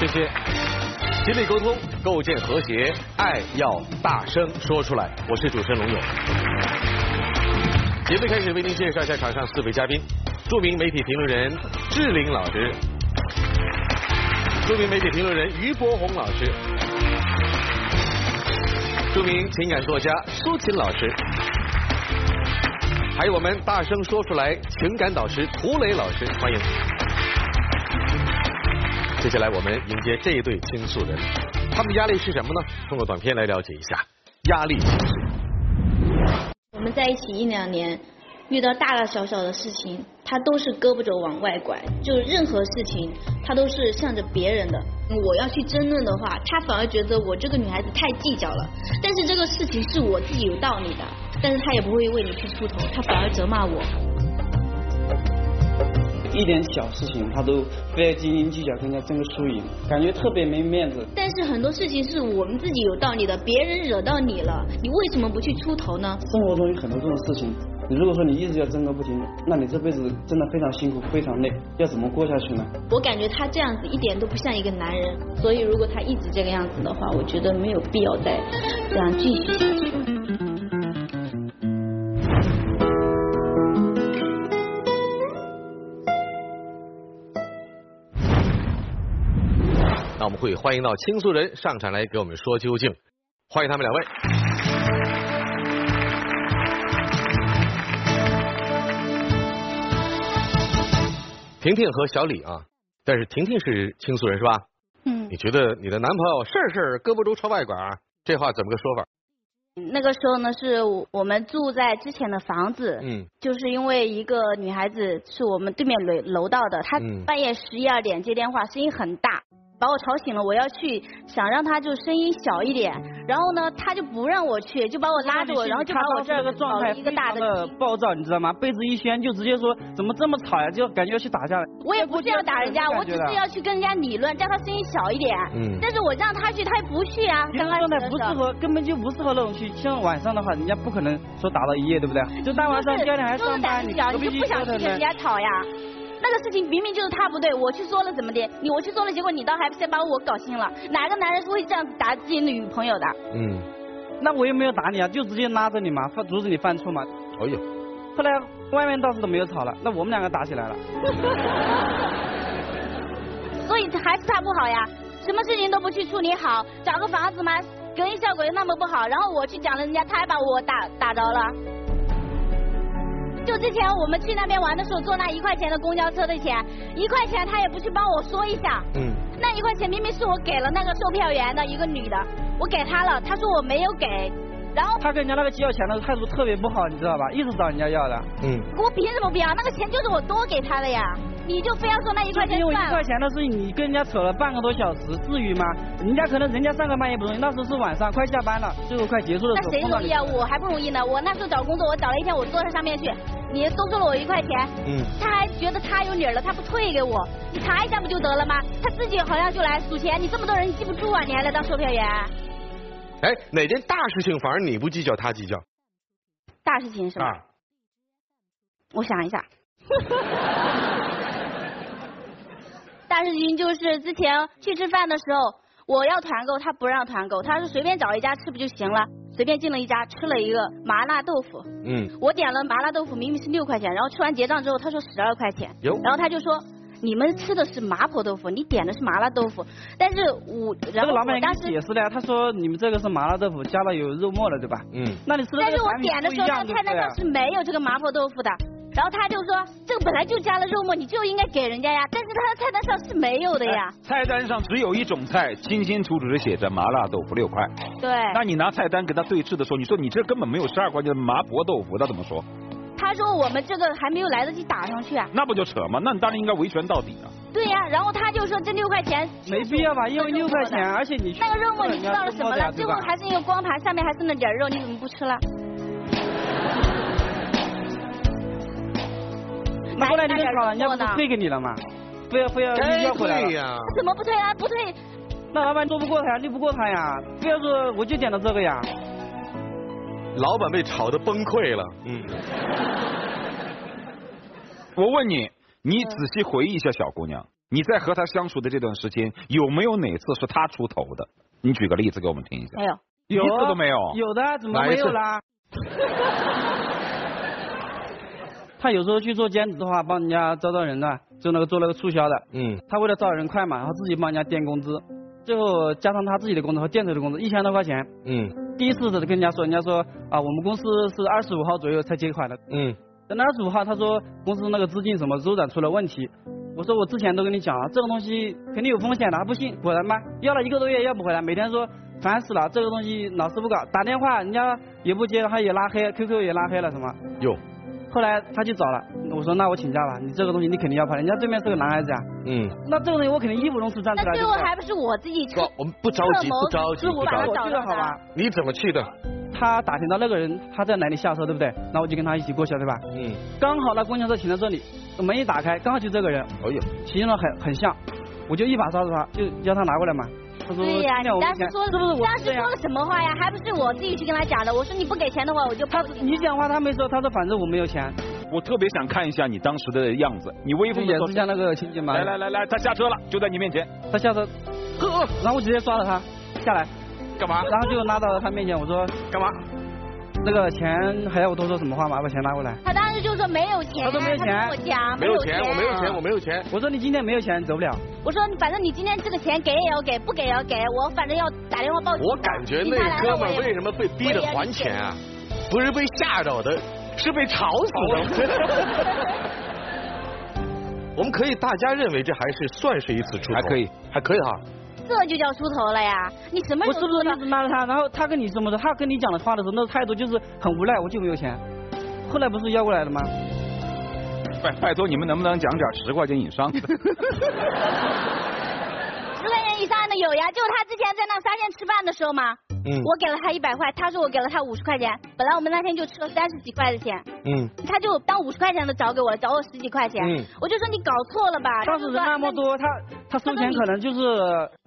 谢谢。亲密沟通，构建和谐，爱要大声说出来。我是主持人龙勇。节目开始，为您介绍一下场上四位嘉宾：著名媒体评论人志玲老师，著名媒体评论人于博宏老师，著名情感作家舒琴老师。还有我们大声说出来情感导师涂磊老师，欢迎。接下来我们迎接这一对倾诉人，他们压力是什么呢？通过短片来了解一下压力形式。我们在一起一两年，遇到大大小小的事情，他都是胳膊肘往外拐，就任何事情他都是向着别人的。我要去争论的话，他反而觉得我这个女孩子太计较了。但是这个事情是我自己有道理的，但是他也不会为你去出头，他反而责骂我。一点小事情他都非要斤斤计较，跟人家争个输赢，感觉特别没面子。但是很多事情是我们自己有道理的，别人惹到你了，你为什么不去出头呢？生活中有很多这种事情，你如果说你一直要争个不停，那你这辈子真的非常辛苦，非常累，要怎么过下去呢？我感觉他这样子一点都不像一个男人，所以如果他一直这个样子的话，我觉得没有必要再这样继续下去。会欢迎到倾诉人上场来给我们说究竟，欢迎他们两位。婷婷和小李啊，但是婷婷是倾诉人是吧？嗯你，觉得你的男朋友事儿事儿胳膊肘朝外拐儿，这话怎么个说法？那个时候呢，是我们住在之前的房子，嗯就是因为一个女孩子是我们对面楼楼道的，她嗯半夜十一二点接电话，声音很大，把我吵醒了。我要去想让他就声音小一点，然后呢，他就不让我去，就把我拉着我，然后就把我他这个状态一个大非常的的。暴躁，你知道吗？被子一掀就直接说怎么这么吵呀，就感觉要去打架了。我也不是要打人家，我只是要去跟人家理论，叫他声音小一点。嗯但是我让他去，他也不去啊。这刚开始种状态不。适合，根本就不适合那种去。像晚上的话，人家不可能说打到一夜，对不对？就大晚上就是第二天还就是上班，你就不想去跟人？家吵呀。那个事情明明就是他不对，我去说了怎么的？你我去说了，结果你倒还先把我搞心了。哪个男人是会这样子打自己女朋友的？嗯，那我又没有打你啊，就直接拉着你嘛，犯阻止你犯错嘛。哎呦，后来外面倒是都没有吵了，那我们两个打起来了。所以还是他不好呀，什么事情都不去处理好，找个房子嘛，隔音效果又那么不好，然后我去讲了人家，他还把我打打着了。就之前我们去那边玩的时候，坐那一块钱的公交车的钱，一块钱他也不去帮我说一下。嗯，那一块钱明明是我给了那个售票员的一个女的，我给她了，她说我没有给，然后他跟人家那个要钱的态度特别不好，你知道吧？一直找人家要的。嗯，我凭什么不要？那个钱就是我多给她的呀，你就非要说那一块钱因为一。块钱的事情，你跟人家扯了半个多小时，至于吗？人家可能人家上个班也不容易，那时候是晚上快下班了，最后快结束的那时候谁容易啊？我还不容易呢。我那时候找工作，我找了一天，我坐在上面去，你多收了我一块钱，嗯，他还觉得他有理了，他不退给我，你查一下不就得了吗？他自己好像就来数钱，你这么多人你记不住啊？你还来当售票员？哎，哪件大事情反而你不计较，他计较？大事情是吧？啊，我想一下。大事情就是之前去吃饭的时候，我要团购，他不让团购，他说随便找一家吃不就行了？随便进了一家，吃了一个麻辣豆腐。嗯，我点了麻辣豆腐，明明是六块钱，然后吃完结账之后，他说十二块钱哟，然后他就说。你们吃的是麻婆豆腐，你点的是麻辣豆腐，但是我然后个老板当时你解释了呀，他说你们这个是麻辣豆腐，加了有肉末了，对吧？嗯，那你吃的但是我点的时候，菜单上？是没有这个麻婆豆腐的。然后他就说，这个本来就加了肉末，你就应该给人家呀。但是他的菜单上是没有的呀。菜单上只有一种菜，清清楚楚的写着麻辣豆腐六块。对，那你拿菜单跟他对峙的时候，你说你这根本没有十二块钱的麻婆豆腐，他怎么说？他说我们这个还没有来得及打上去啊。那不就扯吗？那你当然应该维权到底啊。对呀、然后他就说这六块钱没必要吧？因为六块钱，而且你那个肉末你知道了什么了？最后还是一个光盘，上面还剩了点肉，你怎么不吃了？那过来你跟吵了，人家不是退给你了吗？非要非要该要回来了。退呀。怎么不退啊？不退，那老板做不过他呀，拗不过他呀，非要说我就点了这个呀。老板被吵得崩溃了。嗯，我问你，你仔细回忆一下，小姑娘，你在和他相处的这段时间，有没有哪次是他出头的？你举个例子给我们听一下。没有。有一次都没有。有的，怎么没有啦？他有时候去做兼职的话，帮人家招招人呢，就那个做那个促销的。嗯，他为了招人快嘛，然后自己帮人家垫工资，最后加上他自己的工资和店头的工资，一千多块钱。嗯第一次的跟人家说，人家说啊，我们公司是二十五号左右才结款的。嗯等到二十五号，他说公司那个资金什么周转出了问题。我说我之前都跟你讲了，这个东西肯定有风险的，还不信？果然吧，要了一个多月要不回来，每天说烦死了，这个东西老是不搞，打电话人家也不接，他也拉黑，QQ 也拉黑了什么。哟，后来他去找了，我说那我请假吧，你这个东西你肯定要跑，人家对面是个男孩子呀，嗯，那这个东西我肯定义不容辞站出来。那最后还不是我自己不，我们不着急，不着急，是我不着急。把他去的好吧？你怎么去的？他打听到那个人他在哪里下车，对不对？那我就跟他一起过去了，对吧？嗯，刚好那公交车停在这里，门一打开，刚好就这个人，哎呦，形容很很像，我就一把抓住他，就叫他拿过来嘛。他说对呀、当时说是不是我当时说？的什么话呀？还不是我自己去跟他讲的。我说你不给钱的话，我就他。你讲话他没说，他说反正我没有钱，我特别想看一下你当时的样子，你威风的说也是像那个情景吗。来来来来，他下车了，就在你面前，他下车，呵，然后我直接抓了他下来，干嘛？然后就拉到他面前，我说干嘛？那个钱还要我多说什么话吗？把钱拿过来。他当时就说没有钱，他说没有钱跟我讲没有钱，我没有钱，我没有钱。我说你今天没有钱走不了。我说反正你今天这个钱给也要给，不给也要给，我反正要打电话报警。我感觉那哥们儿为什么被逼着还钱啊？不是被吓着的，是被吵死的。我们可以大家认为这还是算是一次出头，还可以，还可以哈。这就叫出头了呀！你什么我是不是时候出头一直他？然后他跟你这么说，他跟你讲的话的时候，那个态度就是很无奈，我就没有钱。后来不是要过来了吗？拜拜托你们能不能讲点十块钱以上的？十块钱以上的有呀，就他之前在那沙县吃饭的时候嘛，嗯我给了他一百块，他说我给了他五十块钱，本来我们那天就吃了三十几块的钱，嗯他就当五十块钱的找给我了，找我十几块钱，嗯我就说你搞错了吧，当时人那么多，他他收钱可能就是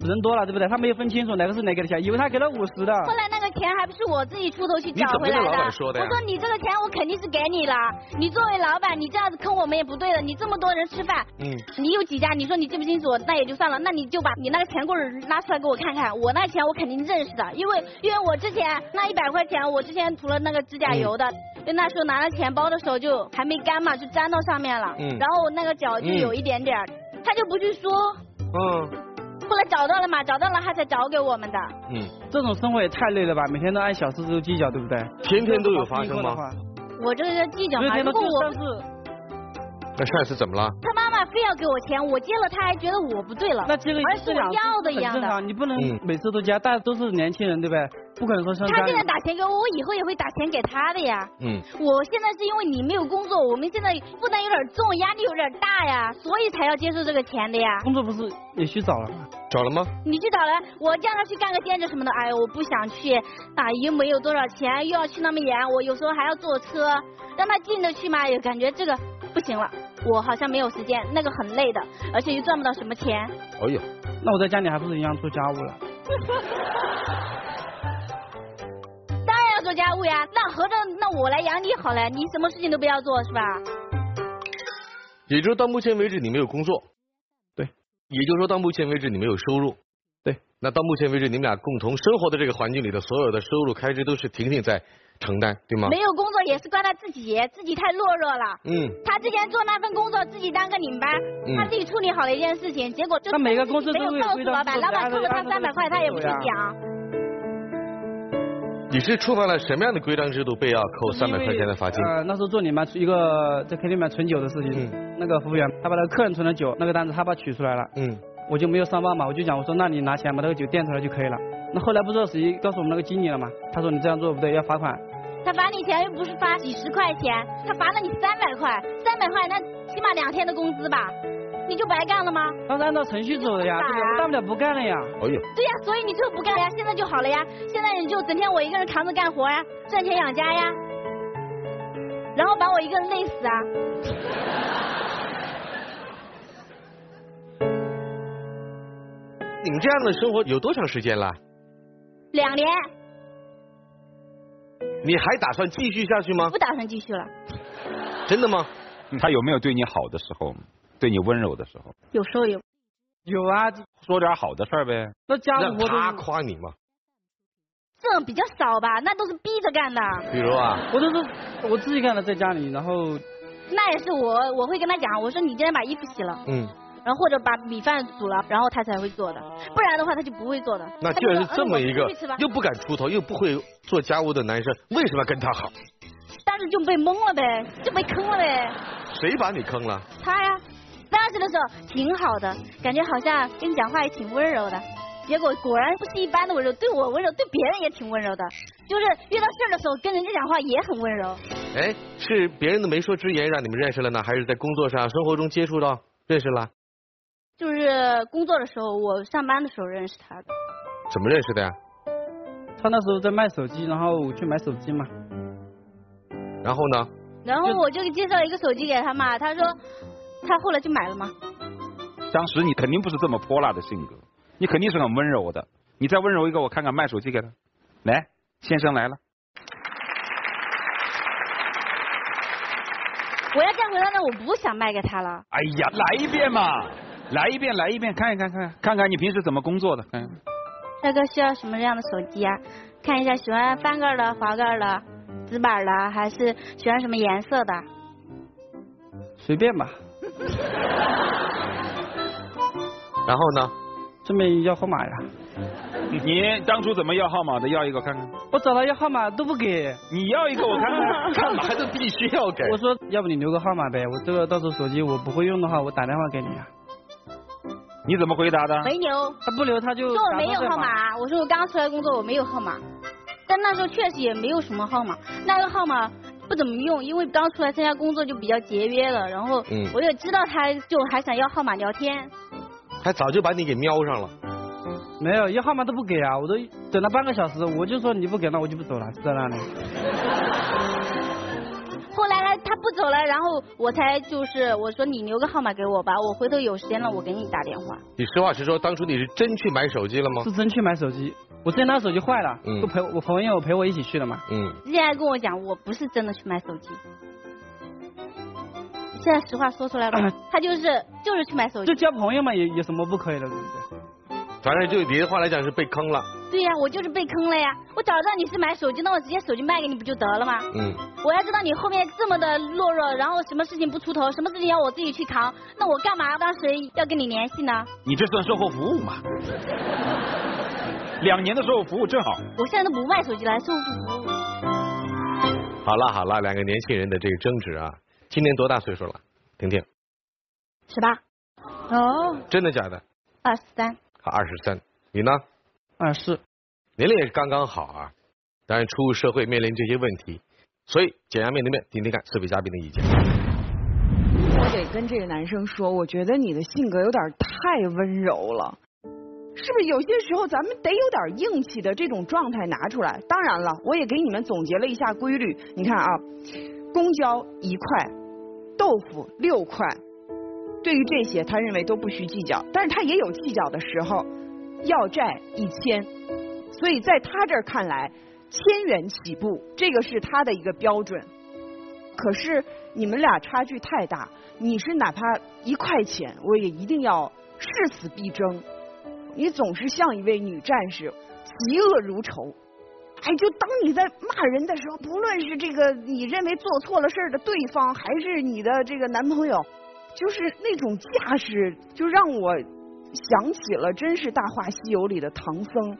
人多了，对不对？他没有分清楚哪个是哪个的钱，以为他给了五十的。后来那个钱还不是我自己出头去找回来的。老板说的呀我说你这个钱我肯定是给你了，你作为老板，你这样子坑我们也不对的。你这么多人吃饭，嗯你有几家？你说你记不清楚，那也就算了，那你就把你那个钱棍儿拉出来给我看看。我那钱我肯定认识的，因为因为我之前那一百块钱，我之前涂了那个指甲油的，就那时候拿了钱包的时候就还没干嘛，就粘到上面了，嗯然后我那个脚就有一点点儿，他就不去说。嗯后来找到了嘛，找到了他才找给我们的。嗯，这种生活也太累了吧？每天都按小时都计较，对不对？天天都有发生吗？我这个叫计较嘛，每天都如果我那上一次怎么了？他妈妈非要给我钱，我接了他还觉得我不对了，那这个而是我要的一样的。很正常，你不能嗯每次都加，大家都是年轻人，对不对？不可能说像他现在打钱给我，我以后也会打钱给他的呀。嗯，我现在是因为你没有工作，我们现在负担有点重，压力有点大呀，所以才要接受这个钱的呀。工作不是也去找了吗？找了吗？你去找了，我叫他去干个兼职什么的，哎呦，我不想去，啊，又没有多少钱，又要去那么远，我有时候还要坐车，让他进得去嘛，也感觉这个不行了，我好像没有时间，那个很累的，而且又赚不到什么钱。哎呦，那我在家里还不是一样做家务了？当然要做家务呀，那合着那我来养你好了，你什么事情都不要做是吧？也就是到目前为止你没有工作，对，也就是说到目前为止你没有收入，对。那到目前为止你们俩共同生活的这个环境里的所有的收入开支都是婷婷在承担，对吗？没有工作也是怪他自己，自己太懦弱了。嗯，他之前做那份工作，自己当个领班，嗯他自己处理好了一件事情，结果就那每个公司没有告诉老板，老板扣了他三百块，他也不去讲。你是触犯了什么样的规章制度被要扣三百块钱的罚金？呃，那时候做领班一个在 KTV 里面存酒的事情，嗯那个服务员他把那个客人存的酒那个单子他把取出来了，嗯我就没有上报嘛，我就讲我说那你拿钱把那个酒垫出来就可以了。那后来不知道谁告诉我们那个经理了嘛，他说你这样做不对要罚款，他罚你钱又不是罚几十块钱，他罚了你三百块，三百块那起码两天的工资吧，你就白干了吗？那是按照程序走的呀，对不对？我大不了不干了呀。哎呦，对呀，所以你就不干了呀，现在就好了呀，现在你就整天我一个人扛着干活呀，赚钱养家呀，然后把我一个人累死啊！你们这样的生活有多长时间了？两年你还打算继续下去吗不？打算继续了，真的吗？他有没有对你好的时候？对你温柔的时候？有时候有。有啊，说点好的事儿呗。那家务活他夸你吗？这种比较少吧，那都是逼着干的。比如啊，我都是我自己干的，在家里，然后那也是我，我会跟他讲，我说你今天把衣服洗了，嗯，然后或者把米饭煮了，然后他才会做的，不然的话他就不会做的。那既然是这么一个又不敢出头又不会做家务的男生，为什么要跟他好？当时就被蒙了呗，就被坑了呗。谁把你坑了？他呀，当时的时候挺好的，感觉好像跟你讲话也挺温柔的。结果果然不是一般的温柔，对我温柔，对别人也挺温柔的。就是遇到事儿的时候跟人家讲话也很温柔。哎，是别人的媒妁之言让你们认识了呢，还是在工作上、生活中接触到认识了？就是工作的时候，我上班的时候认识他的。怎么认识的呀？他那时候在卖手机，然后我去买手机嘛。然后呢？然后我就介绍一个手机给他嘛，他说他后来就买了嘛。当时你肯定不是这么泼辣的性格，你肯定是很温柔的。你再温柔一个，我看看卖手机给他。来，先生来了。我要这样回答呢，我不想卖给他了。哎呀，来一遍嘛，来一遍，来一遍，看一看，看看看看你平时怎么工作的。看看帅哥需要什么样的手机啊？看一下喜欢翻盖的、滑盖的、直板的，还是喜欢什么颜色的？随便吧，然后呢？顺便要号码呀。你当初怎么要号码的？要一个看看。我找他要号码都不给，你要一个我看看。干嘛都必须要给？我说要不你留个号码呗，我这个到时候手机我不会用的话，我打电话给你啊。你怎么回答的？没留，他不留他就说我没有。号码。我说我刚出来工作，我没有号码。但那时候确实也没有什么号码，那个号码不怎么用，因为刚出来参加工作就比较节约了。然后嗯我也知道他就还想要号码聊天。还早就把你给瞄上了。没有要号码都不给啊，我都等了半个小时，我就说你不给那我就不走了，就在那里。后来呢，他不走了，然后我才就是我说你留个号码给我吧，我回头有时间了我给你打电话。你实话实说，当初你是真去买手机了吗是？真去买手机，我之前那手机坏了，嗯就陪我朋友陪我一起去的嘛。嗯，之前还跟我讲我不是真的去买手机，现在实话说出来了，他就是就是去买手机就。交朋友嘛，也有什么不可以的，对不对？反正就你的话来讲是被坑了。对呀、我就是被坑了呀！我早知道你是买手机，那我直接手机卖给你不就得了吗？嗯，我要知道你后面这么的懦弱，然后什么事情不出头，什么事情要我自己去扛，那我干嘛当时要跟你联系呢？你这算售后服务吗？两年的售后服务正好。我现在都不卖手机了，还售后服务。好了好了，两个年轻人的这个争执啊，今年多大岁数了？婷婷，十八。哦，真的假的？二十三。好，二十三，你呢？啊是，年龄也是刚刚好啊。当然，初入社会面临这些问题，所以简要面对面听听看四位嘉宾的意见。我得跟这个男生说，我觉得你的性格有点太温柔了，是不是？有些时候咱们得有点硬气的这种状态拿出来。当然了，我也给你们总结了一下规律。你看啊，公交一块，豆腐六块，对于这些他认为都不需计较，但是他也有计较的时候，要债一千，所以在他这儿看来，千元起步，这个是他的一个标准。可是你们俩差距太大，你是哪怕一块钱，我也一定要誓死必争。你总是像一位女战士，嫉恶如仇。哎，就当你在骂人的时候，不论是这个你认为做错了事的对方，还是你的这个男朋友，就是那种架势，就让我想起了真是《大话西游》里的唐僧。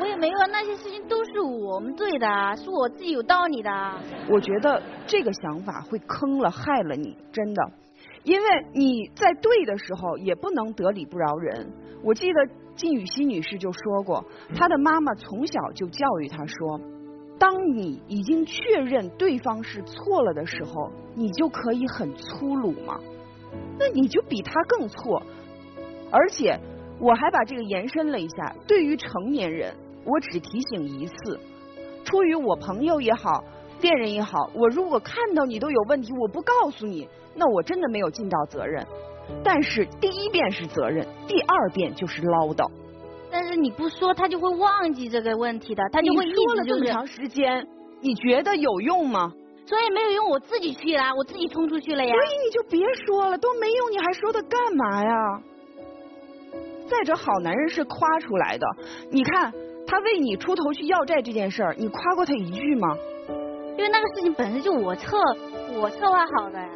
我也没有，那些事情都是我们对的，是我自己有道理的。我觉得这个想法会坑了害了你，真的，因为你在对的时候也不能得理不饶人。我记得靳雨熙女士就说过，她的妈妈从小就教育她说，当你已经确认对方是错了的时候，你就可以很粗鲁嘛？那你就比他更错。而且我还把这个延伸了一下，对于成年人，我只提醒一次。出于我朋友也好，恋人也好，我如果看到你都有问题，我不告诉你，那我真的没有尽到责任。但是第一遍是责任，第二遍就是唠叨。但是你不说，他就会忘记这个问题的，他就会一说了直就是，这么长时间，你觉得有用吗？所以没有用，我自己去啦，我自己冲出去了呀所。以你就别说了，都没用，你还说它干嘛呀？再者，好男人是夸出来的。你看他为你出头去要债这件事儿，你夸过他一句吗？因为那个事情本身就我策我策划好的呀。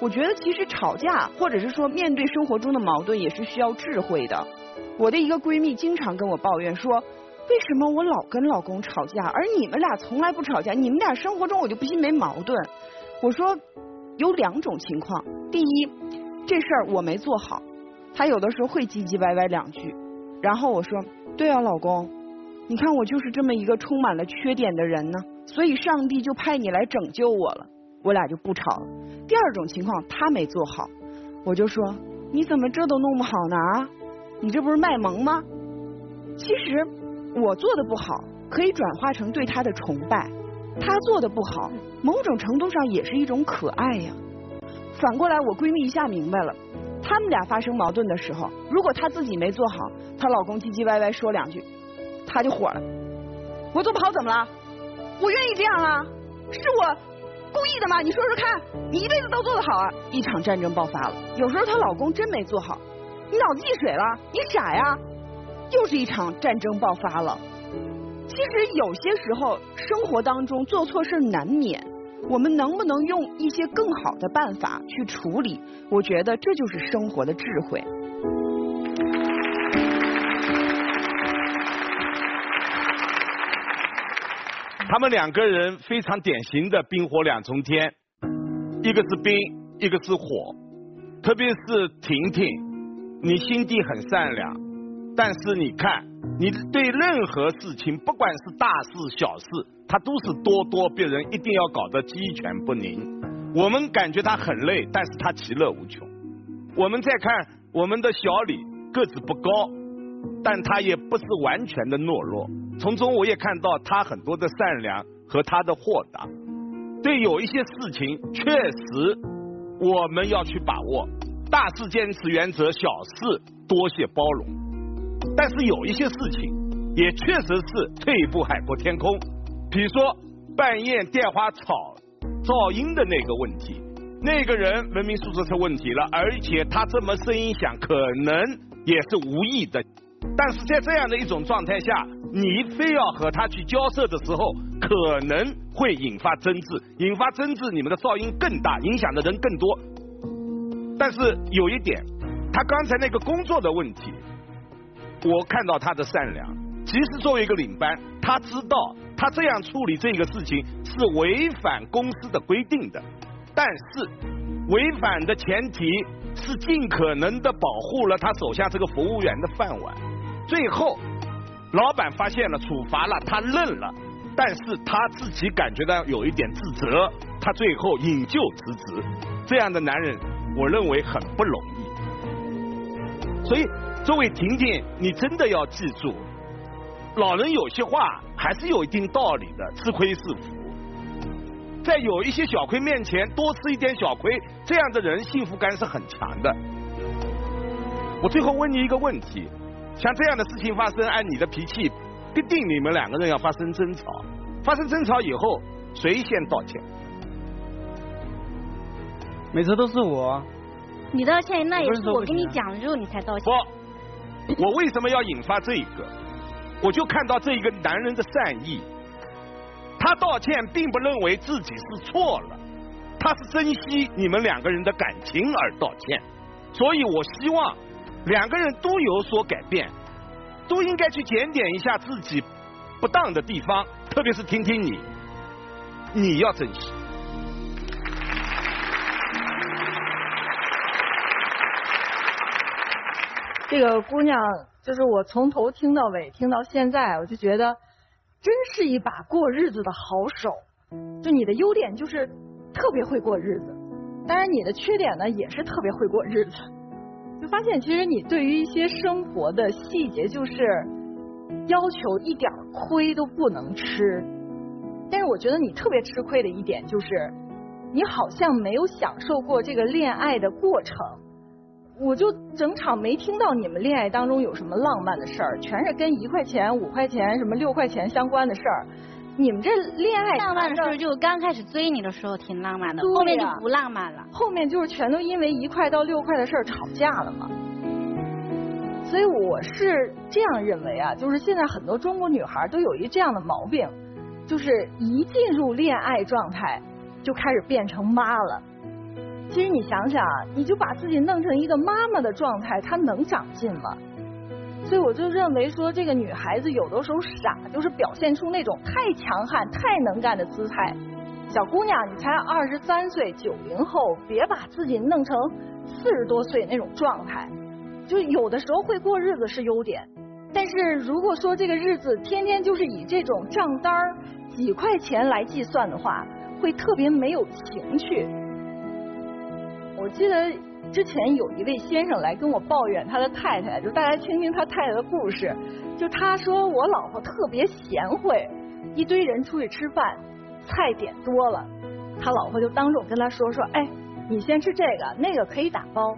我觉得其实吵架，或者是说面对生活中的矛盾，也是需要智慧的。我的一个闺蜜经常跟我抱怨说，为什么我老跟老公吵架，而你们俩从来不吵架？你们俩生活中我就不信没矛盾。我说有两种情况，第一，这事儿我没做好，他有的时候会唧唧歪歪两句，然后我说，对啊，老公，你看我就是这么一个充满了缺点的人呢，所以上帝就派你来拯救我了，我俩就不吵了。第二种情况，他没做好，我就说你怎么这都弄不好呢？啊，你这不是卖萌吗？其实我做的不好，可以转化成对他的崇拜；他做的不好，某种程度上也是一种可爱呀。反过来，我闺蜜一下明白了，他们俩发生矛盾的时候，如果她自己没做好，她老公唧唧歪歪说两句，她就火了。我做不好怎么了？我愿意这样啊，是我故意的吗？你说说看，你一辈子都做得好啊！一场战争爆发了，有时候她老公真没做好，你脑子进水了，你傻呀！又是一场战争爆发了。其实有些时候，生活当中做错事难免，我们能不能用一些更好的办法去处理？我觉得这就是生活的智慧。他们两个人非常典型的冰火两重天，一个是冰，一个是火。特别是婷婷，你心地很善良，但是你看，你对任何事情，不管是大事小事，他都是咄咄逼人，一定要搞得鸡犬不宁。我们感觉他很累，但是他其乐无穷。我们再看我们的小李，个子不高，但他也不是完全的懦弱。从中我也看到他很多的善良和他的豁达。对有一些事情，确实我们要去把握，大事坚持原则，小事多些包容。但是有一些事情，也确实是退一步海阔天空。比如说半夜电话吵噪音的那个问题，那个人文明素质出问题了，而且他这么声音响，可能也是无意的。但是在这样的一种状态下，你非要和他去交涉的时候，可能会引发争执，引发争执，你们的噪音更大，影响的人更多。但是有一点，他刚才那个工作的问题，我看到他的善良。其实作为一个领班，他知道他这样处理这个事情是违反公司的规定的，但是违反的前提是尽可能的保护了他手下这个服务员的饭碗。最后，老板发现了，处罚了，他认了，但是他自己感觉到有一点自责，他最后引咎辞职。这样的男人，我认为很不容易。所以，作为婷婷，你真的要记住，老人有些话还是有一定道理的，吃亏是福。在有一些小亏面前，多吃一点小亏，这样的人幸福感是很强的。我最后问你一个问题：像这样的事情发生，按你的脾气，必定你们两个人要发生争吵。发生争吵以后，谁先道歉？每次都是我。你道歉，那也是是我跟你讲了之后你才道歉。不，我为什么要引发这一个？我就看到这一个男人的善意，他道歉并不认为自己是错了，他是珍惜你们两个人的感情而道歉。所以我希望两个人都有所改变，都应该去检点一下自己不当的地方，特别是听听你，你要珍惜。这个姑娘，就是我从头听到尾，听到现在，我就觉得真是一把过日子的好手。就你的优点就是特别会过日子，当然你的缺点呢也是特别会过日子。就发现其实你对于一些生活的细节，就是要求一点亏都不能吃。但是我觉得你特别吃亏的一点就是，你好像没有享受过这个恋爱的过程。我就整场没听到你们恋爱当中有什么浪漫的事儿，全是跟一块钱、五块钱、什么六块钱相关的事儿。你们这恋爱浪漫的事儿，就刚开始追你的时候挺浪漫的，后面就不浪漫了。后面就是全都因为一块到六块的事儿吵架了嘛。所以我是这样认为啊，就是现在很多中国女孩都有一这样的毛病，就是一进入恋爱状态就开始变成妈了。其实你想想，你就把自己弄成一个妈妈的状态，她能长进吗？所以我就认为说，这个女孩子有的时候傻，就是表现出那种太强悍、太能干的姿态。小姑娘，你才二十三岁，九零后，别把自己弄成四十多岁那种状态。就有的时候会过日子是优点，但是如果说这个日子天天就是以这种账单几块钱来计算的话，会特别没有情趣。我记得之前有一位先生来跟我抱怨他的太太，就大家听听他太太的故事。就他说我老婆特别贤惠，一堆人出去吃饭，菜点多了，他老婆就当众跟他说说，哎，你先吃这个，那个可以打包。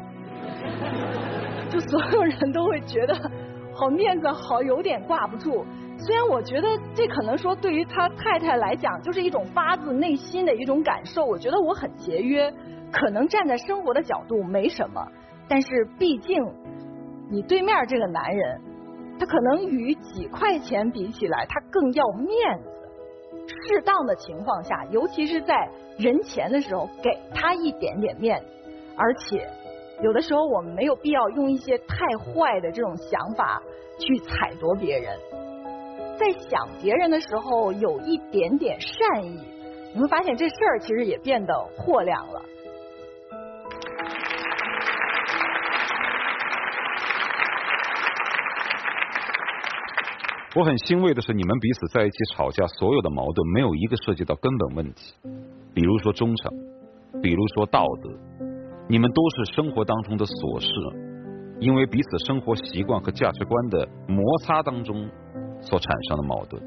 就所有人都会觉得好面子好有点挂不住。虽然我觉得这可能说对于他太太来讲就是一种发自内心的一种感受，我觉得我很节约。可能站在生活的角度没什么，但是毕竟你对面这个男人，他可能与几块钱比起来，他更要面子。适当的情况下，尤其是在人前的时候，给他一点点面子。而且有的时候，我们没有必要用一些太坏的这种想法去踩夺别人。在想别人的时候，有一点点善意，你会发现这事儿其实也变得豁亮了。我很欣慰的是，你们彼此在一起吵架，所有的矛盾没有一个涉及到根本问题，比如说忠诚，比如说道德，你们都是生活当中的琐事，因为彼此生活习惯和价值观的摩擦当中所产生的矛盾，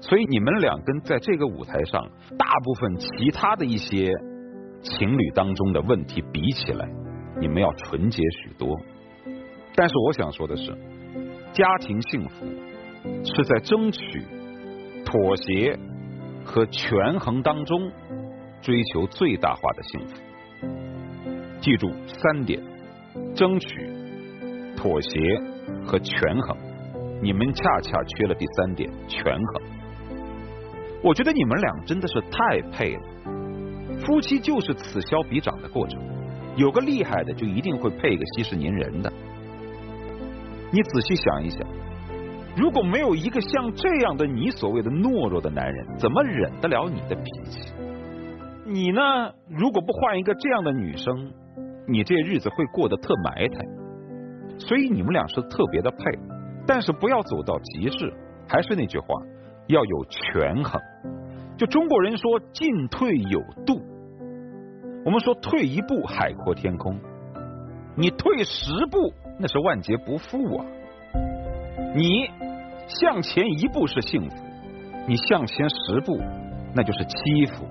所以你们两跟在这个舞台上，大部分其他的一些情侣当中的问题比起来，你们要纯洁许多。但是我想说的是，家庭幸福。是在争取、妥协和权衡当中追求最大化的幸福。记住三点：争取、妥协和权衡。你们恰恰缺了第三点——权衡。我觉得你们俩真的是太配了。夫妻就是此消彼长的过程，有个厉害的就一定会配一个息事宁人的。你仔细想一想。如果没有一个像这样的你所谓的懦弱的男人，怎么忍得了你的脾气？你呢？如果不换一个这样的女生，你这日子会过得特埋汰。所以你们俩是特别的配，但是不要走到极致。还是那句话，要有权衡。就中国人说进退有度，我们说退一步海阔天空，你退十步那是万劫不复啊！你向前一步是幸福，你向前十步那就是欺负。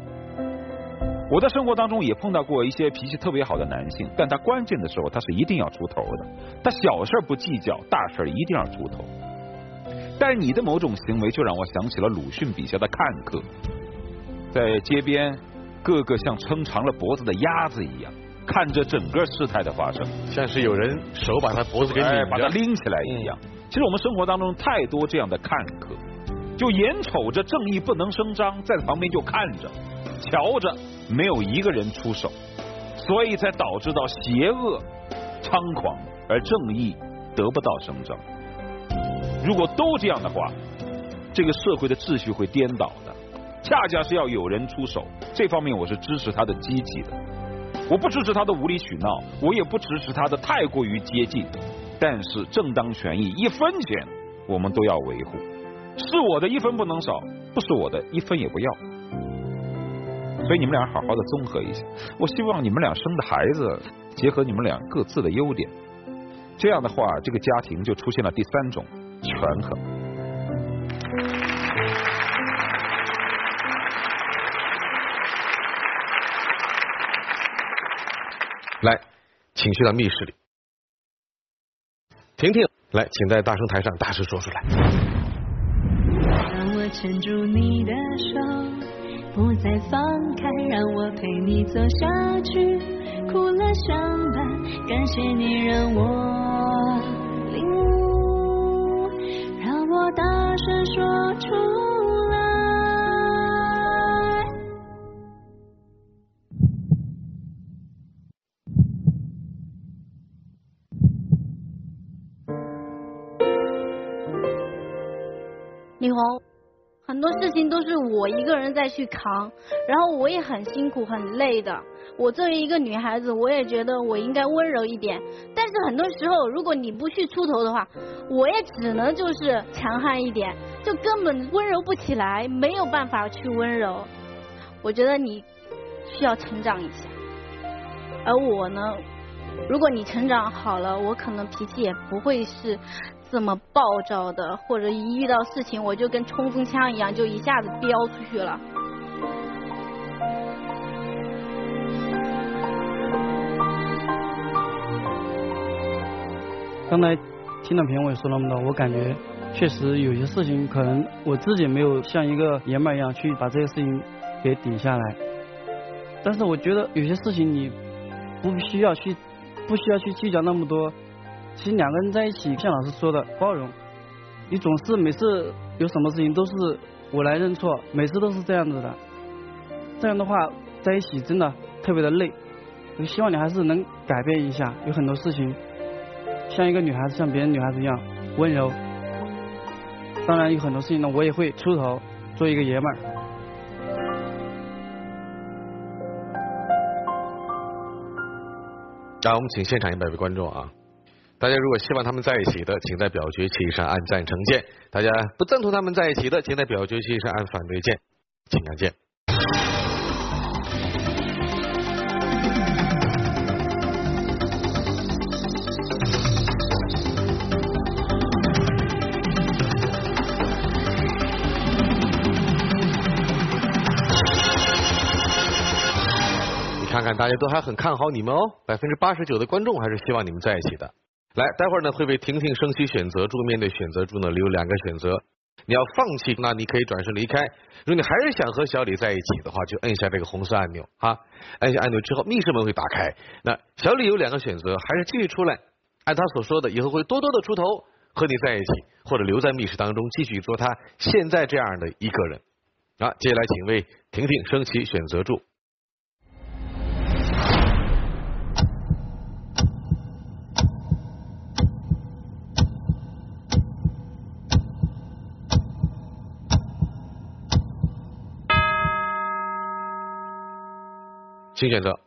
我在生活当中也碰到过一些脾气特别好的男性，但他关键的时候他是一定要出头的，他小事不计较，大事一定要出头。但是你的某种行为就让我想起了鲁迅笔下的看客，在街边个个像撑长了脖子的鸭子一样，看着整个事态的发生，像是有人手把他脖子给拧把他拎起来一样。其实我们生活当中太多这样的看客，就眼瞅着正义不能声张，在旁边就看着、瞧着，没有一个人出手，所以才导致到邪恶猖狂，而正义得不到声张。如果都这样的话，这个社会的秩序会颠倒的。恰恰是要有人出手，这方面我是支持他的积极的，我不支持他的无理取闹，我也不支持他的太过于接近。但是正当权益一分钱我们都要维护，是我的一分不能少，不是我的一分也不要。所以你们俩好好的综合一下，我希望你们俩生的孩子结合你们俩各自的优点，这样的话，这个家庭就出现了第三种权衡。来，请去到密室里。婷婷，来，请在大声台上大声说出来。让我牵住你的手。不再放开，让我陪你走下去，苦乐相伴，感谢你让我领悟，让我大声说出李红。很多事情都是我一个人在去扛，然后我也很辛苦很累的。我作为一个女孩子，我也觉得我应该温柔一点。但是很多时候，如果你不去出头的话，我也只能就是强悍一点，就根本温柔不起来，没有办法去温柔。我觉得你需要成长一下，而我呢，如果你成长好了，我可能脾气也不会是。这么暴躁的，或者一遇到事情我就跟冲锋枪一样，就一下子飙出去了。刚才听到评委说那么多，我感觉确实有些事情可能我自己没有像一个爷们一样去把这些事情给顶下来。但是我觉得有些事情你不需要去，不需要去计较那么多。其实两个人在一起，像老师说的包容，你总是每次有什么事情都是我来认错，每次都是这样子的，这样的话在一起真的特别的累。我希望你还是能改变一下，有很多事情像一个女孩子，像别人女孩子一样温柔。当然有很多事情呢，我也会出头，做一个爷们儿。来，我们请现场一百位观众啊。大家如果希望他们在一起的，请在表决器上按赞成键；大家不赞同他们在一起的，请在表决器上按反对键，请按键。你看看，大家都还很看好你们哦，百分之八十九的观众还是希望你们在一起的。来，待会儿呢会为婷婷升起选择柱，面对选择柱呢留两个选择，你要放弃，那你可以转身离开；如果你还是想和小李在一起的话，就摁下这个红色按钮啊，按下按钮之后，密室门会打开。那小李有两个选择，还是继续出来，按他所说的，以后会多多的出头和你在一起，或者留在密室当中继续做他现在这样的一个人。啊，接下来请为婷婷升起选择柱。请选择，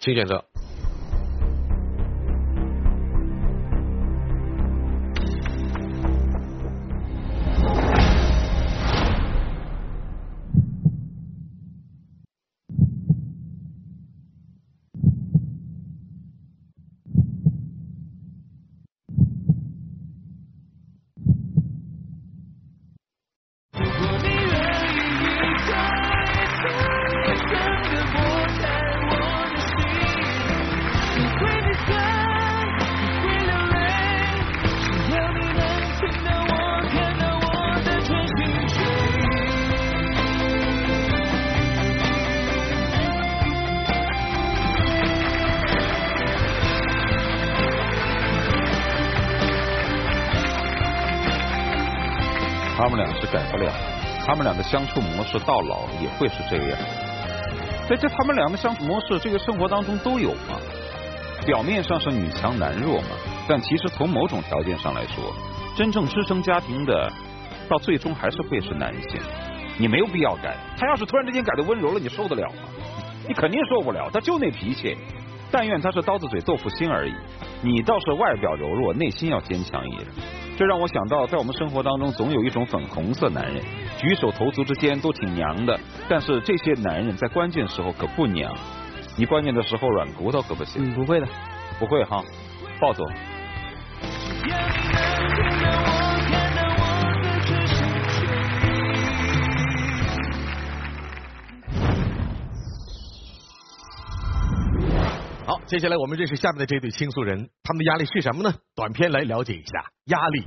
请选择。他们俩是改不了，他们俩的相处模式到老也会是这样。在这他们两个相处模式，这个生活当中都有嘛。表面上是女强男弱嘛，但其实从某种条件上来说，真正支撑家庭的，到最终还是会是男性。你没有必要改，他要是突然之间改的温柔了，你受得了吗？你肯定受不了，他就那脾气。但愿他是刀子嘴豆腐心而已，你倒是外表柔弱，内心要坚强一点。这让我想到，在我们生活当中，总有一种粉红色男人，举手投足之间都挺娘的，但是这些男人在关键时候可不娘。你关键的时候软骨头可不行。嗯，不会的，不会哈，暴走。好，接下来我们认识下面的这对倾诉人，他们的压力是什么呢？短片来了解一下压力。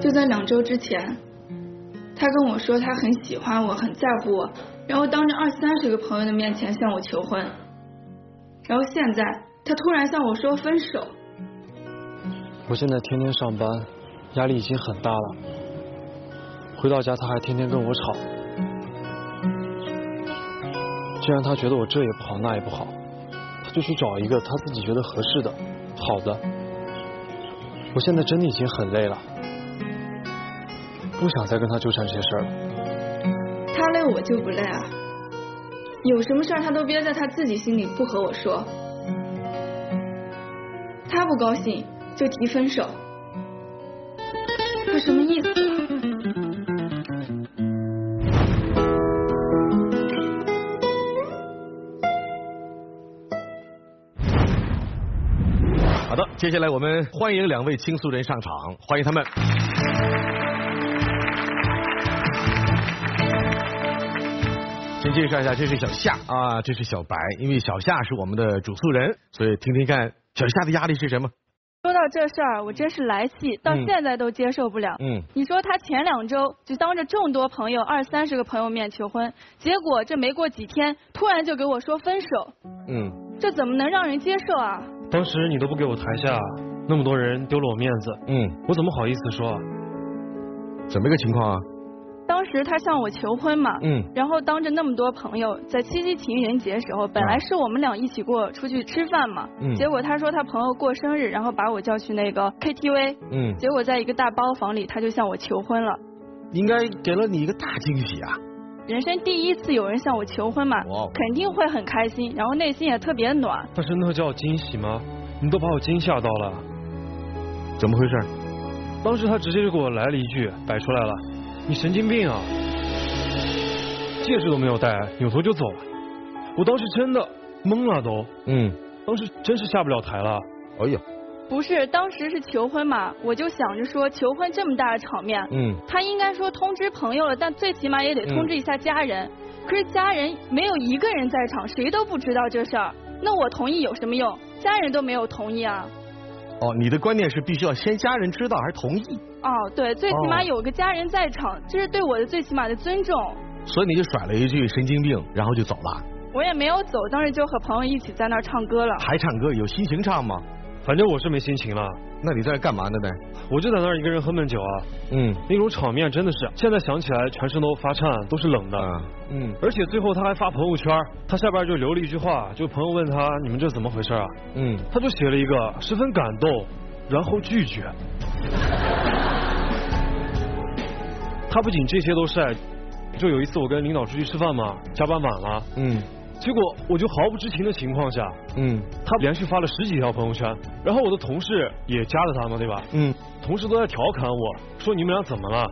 就在两周之前，他跟我说他很喜欢我，很在乎我，然后当着二三十个朋友的面前向我求婚。然后现在他突然向我说分手，我现在天天上班，压力已经很大了。回到家他还天天跟我吵。既然他觉得我这也不好那也不好，他就去找一个他自己觉得合适的、好的。我现在真的已经很累了，不想再跟他纠缠这些事儿了。他累我就不累啊。有什么事儿他都憋在他自己心里，不和我说。他不高兴就提分手，他什么意思啊？好的，接下来我们欢迎两位倾诉人上场，欢迎他们。介绍一下，这是小夏啊，这是小白。因为小夏是我们的主诉人，所以听听看小夏的压力是什么。说到这事儿，我真是来气，到嗯现在都接受不了。嗯你说他前两周就当着众多朋友二三十个朋友面求婚，结果这没过几天，突然就给我说分手，嗯，这怎么能让人接受啊？当时你都不给我台下，那么多人丢了我面子，嗯，我怎么好意思说啊？怎么个情况啊？当时他向我求婚嘛，嗯然后当着那么多朋友，在七夕情人节时候，本来是我们俩一起过出去吃饭嘛，嗯结果他说他朋友过生日，然后把我叫去那个 KTV，嗯，结果在一个大包房里，他就向我求婚了。应该给了你一个大惊喜啊！人生第一次有人向我求婚嘛哇哦，肯定会很开心，然后内心也特别暖。但是那叫惊喜吗？你都把我惊吓到了。怎么回事？当时他直接就给我来了一句，摆出来了，你神经病啊！戒指都没有戴，扭头就走了。我当时真的懵了都。嗯，当时真是下不了台了。哎呀，不是，当时是求婚嘛，我就想着说求婚这么大的场面，嗯他应该说通知朋友了，但最起码也得通知一下家人。可是家人没有一个人在场，谁都不知道这事儿，那我同意有什么用？家人都没有同意啊。哦，你的观念是必须要先家人知道还是同意，哦，对，最起码哦有个家人在场，这是对我的最起码的尊重。所以你就甩了一句神经病，然后就走了。我也没有走，当时就和朋友一起在那儿唱歌了。还唱歌，有心情唱吗？反正我是没心情了。那你在这干嘛呢呗？我就在那儿一个人喝闷酒啊。嗯，那种场面真的是，现在想起来全身都发颤，都是冷的。嗯，而且最后他还发朋友圈，他下边就留了一句话，就朋友问他你们这怎么回事啊？嗯，他就写了一个十分感动，然后拒绝。他不仅这些都晒，就有一次我跟领导出去吃饭嘛，加班晚了，嗯，结果我就毫不知情的情况下，嗯，他连续发了十几条朋友圈，然后我的同事也加了他嘛，对吧？嗯，同事都在调侃我说你们俩怎么了？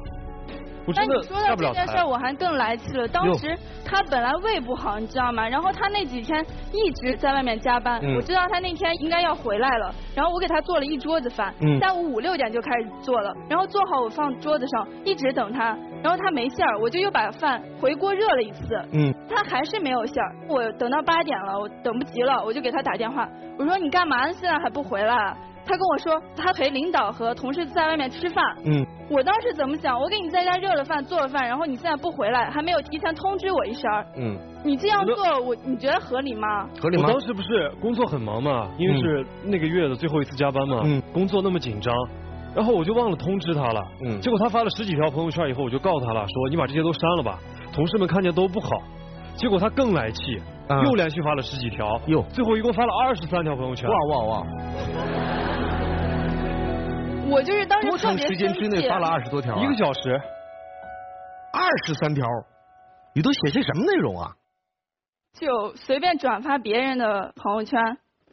我真的但你说到这件事儿，。我还更来气了。当时他本来胃不好，你知道吗？然后他那几天一直在外面加班。嗯我知道他那天应该要回来了，然后我给他做了一桌子饭，嗯下午五六点就开始做了，然后做好我放桌子上，一直等他，然后他没馅儿，我就又把饭回锅热了一次。嗯，他还是没有馅儿，我等到八点了，我等不及了，我就给他打电话，我说你干嘛呢？现在还不回来？他跟我说他陪领导和同事在外面吃饭。嗯。我当时怎么想？我给你在家热了饭做了饭，然后你现在不回来，还没有提前通知我一声。嗯。你这样做，我你觉得合理吗？合理吗？我当时不是工作很忙嘛，因为是那个月的最后一次加班嘛，嗯，工作那么紧张，然后我就忘了通知他了。嗯。结果他发了十几条朋友圈以后，我就告他了，说你把这些都删了吧，同事们看见都不好。结果他更来气，又连续发了十几条，哟，最后一共发了二十三条朋友圈。哇哇哇！我就是当时多长时间之内发了二十多条？一个小时，二十三条，你都写些什么内容啊？就随便转发别人的朋友圈，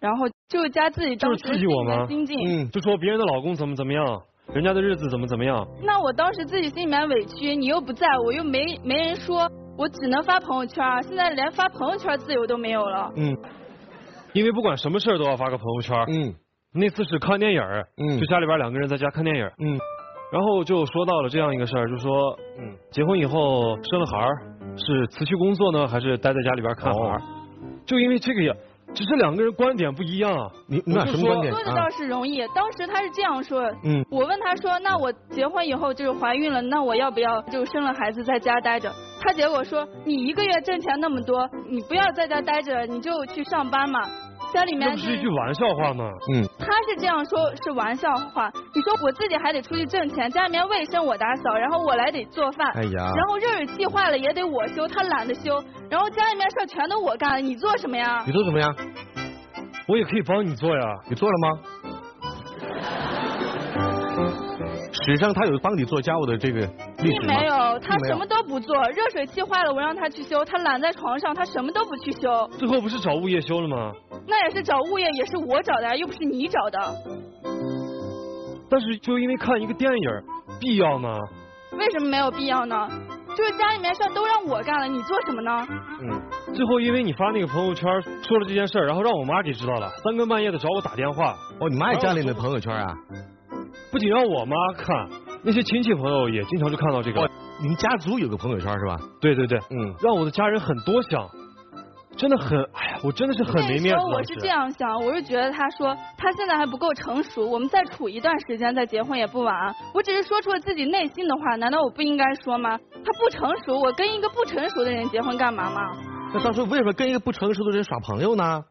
然后就加自己当时刺激我吗？心境，嗯，就说别人的老公怎么怎么样，人家的日子怎么怎么样。那我当时自己心里面委屈，你又不在，我又没没人说，我只能发朋友圈，现在连发朋友圈自由都没有了。嗯，因为不管什么事儿都要发个朋友圈。嗯。那次是看电影嗯，就家里边两个人在家看电影嗯，然后就说到了这样一个事儿，就说，嗯，结婚以后生了孩儿，是辞去工作呢，还是待在家里边看孩儿？就因为这个呀，只是两个人观点不一样。你你俩什么观点？说的倒是容易，当时他是这样说，嗯，我问他说，那我结婚以后就是怀孕了，那我要不要就生了孩子在家待着？他结果说，你一个月挣钱那么多，你不要在家待着，你就去上班嘛。家里面这不是一句玩笑话吗？嗯，他是这样说，是玩笑话。你说我自己还得出去挣钱，家里面卫生我打扫，然后我来得做饭，哎呀，然后热水器坏了也得我修，他懒得修，然后家里面事全都我干，你做什么呀？你做什么呀？我也可以帮你做呀，你做了吗？史上他有帮你做家务的这个历史并没有，他什么都不做。热水器坏了，我让他去修，他懒在床上，他什么都不去修。最后不是找物业修了吗？那也是找物业，也是我找的，又不是你找的。但是就因为看一个电影，必要吗？为什么没有必要呢？就是家里面事都让我干了，你做什么呢？嗯。最后因为你发那个朋友圈说了这件事儿，然后让我妈给知道了，三更半夜的找我打电话。哦，你妈也加了你的朋友圈啊？不仅让我妈看，那些亲戚朋友也经常就看到这个。你们家族有个朋友圈是吧？对对对，嗯，让我的家人很多想，真的很，哎呀，我真的是很没面子。我是这样想，我是觉得他说他现在还不够成熟，我们再处一段时间再结婚也不晚。我只是说出了自己内心的话，难道我不应该说吗？他不成熟，我跟一个不成熟的人结婚干嘛吗？那当初为什么跟一个不成熟的人耍朋友呢？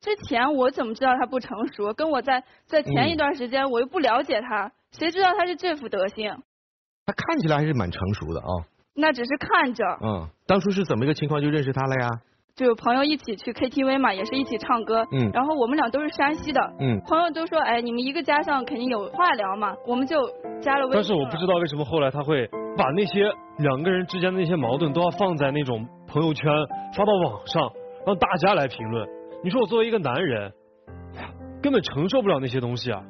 之前我怎么知道他不成熟？跟我在在前一段时间我又不了解他，谁知道他是这副德行？他看起来还是蛮成熟的啊。那只是看着。嗯，当初是怎么一个情况就认识他了呀？就有朋友一起去 KTV 嘛，也是一起唱歌。嗯。然后我们俩都是山西的。嗯。朋友都说，哎，你们一个家上肯定有话聊嘛，我们就加了微信。但是我不知道为什么后来他会把那些两个人之间的那些矛盾都要放在那种朋友圈发到网上，让大家来评论。你说我作为一个男人，哎呀，根本承受不了那些东西啊！